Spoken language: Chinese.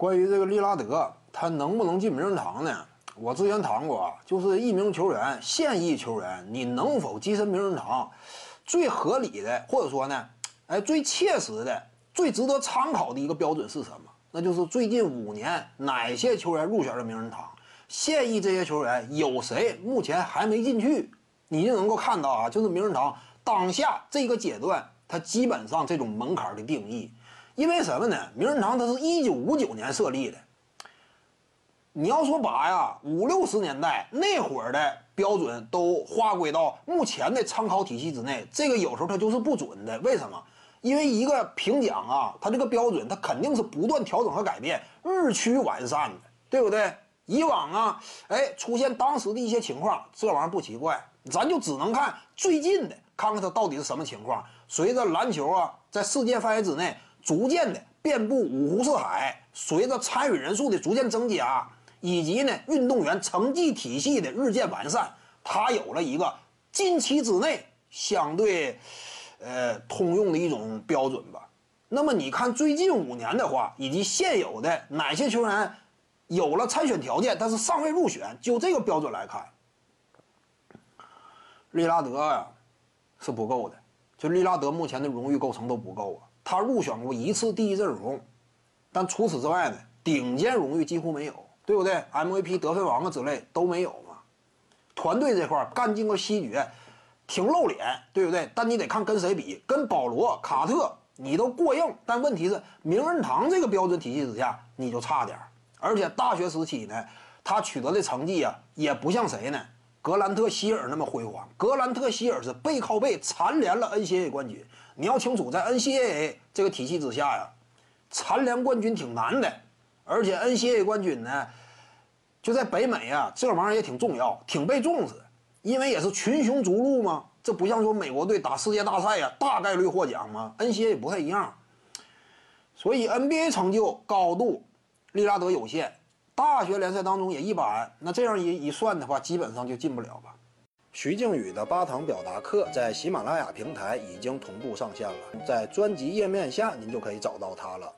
关于这个利拉德，他能不能进名人堂呢？我之前谈过啊，就是一名球员，现役球员，你能否跻身名人堂，最合理的，或者说呢，哎，最切实的、最值得参考的一个标准是什么？那就是最近五年哪些球员入选了名人堂，现役这些球员有谁目前还没进去，你就能够看到啊，就是名人堂当下这个阶段，它基本上这种门槛的定义。因为什么呢？名人堂它是一九五九年设立的。你要说把呀五六十年代那会儿的标准都划归到目前的参考体系之内，这个有时候它就是不准的。为什么？因为一个评奖啊，它这个标准它肯定是不断调整和改变，日趋完善的，对不对？以往啊，哎，出现当时的一些情况，这玩意儿不奇怪，咱就只能看最近的，看看它到底是什么情况。随着篮球啊在世界范围之内。逐渐的遍布五湖四海，随着参与人数的逐渐增加，以及呢运动员成绩体系的日渐完善，它有了一个近期之内相对，呃通用的一种标准吧。那么你看最近五年的话，以及现有的哪些球员有了参选条件，但是尚未入选，就这个标准来看，利拉德呀是不够的，就利拉德目前的荣誉构成都不够啊。他入选过一次第一阵容，但除此之外呢，顶尖荣誉几乎没有，对不对？MVP 得分王啊之类都没有嘛。团队这块干进个西决，挺露脸，对不对？但你得看跟谁比，跟保罗、卡特你都过硬，但问题是名人堂这个标准体系之下你就差点而且大学时期呢，他取得的成绩啊，也不像谁呢？格兰特希尔那么辉煌，格兰特希尔是背靠背蝉联了 NCAA 冠军。你要清楚，在 NCAA 这个体系之下呀，蝉联冠军挺难的，而且 NCAA 冠军呢，就在北美啊，这玩意儿也挺重要，挺被重视，因为也是群雄逐鹿嘛。这不像说美国队打世界大赛呀，大概率获奖嘛。NCAA 不太一样，所以 NBA 成就高度，利拉德有限。大学联赛当中也一般，那这样一一算的话，基本上就进不了吧。徐静宇的八堂表达课在喜马拉雅平台已经同步上线了，在专辑页面下您就可以找到它了。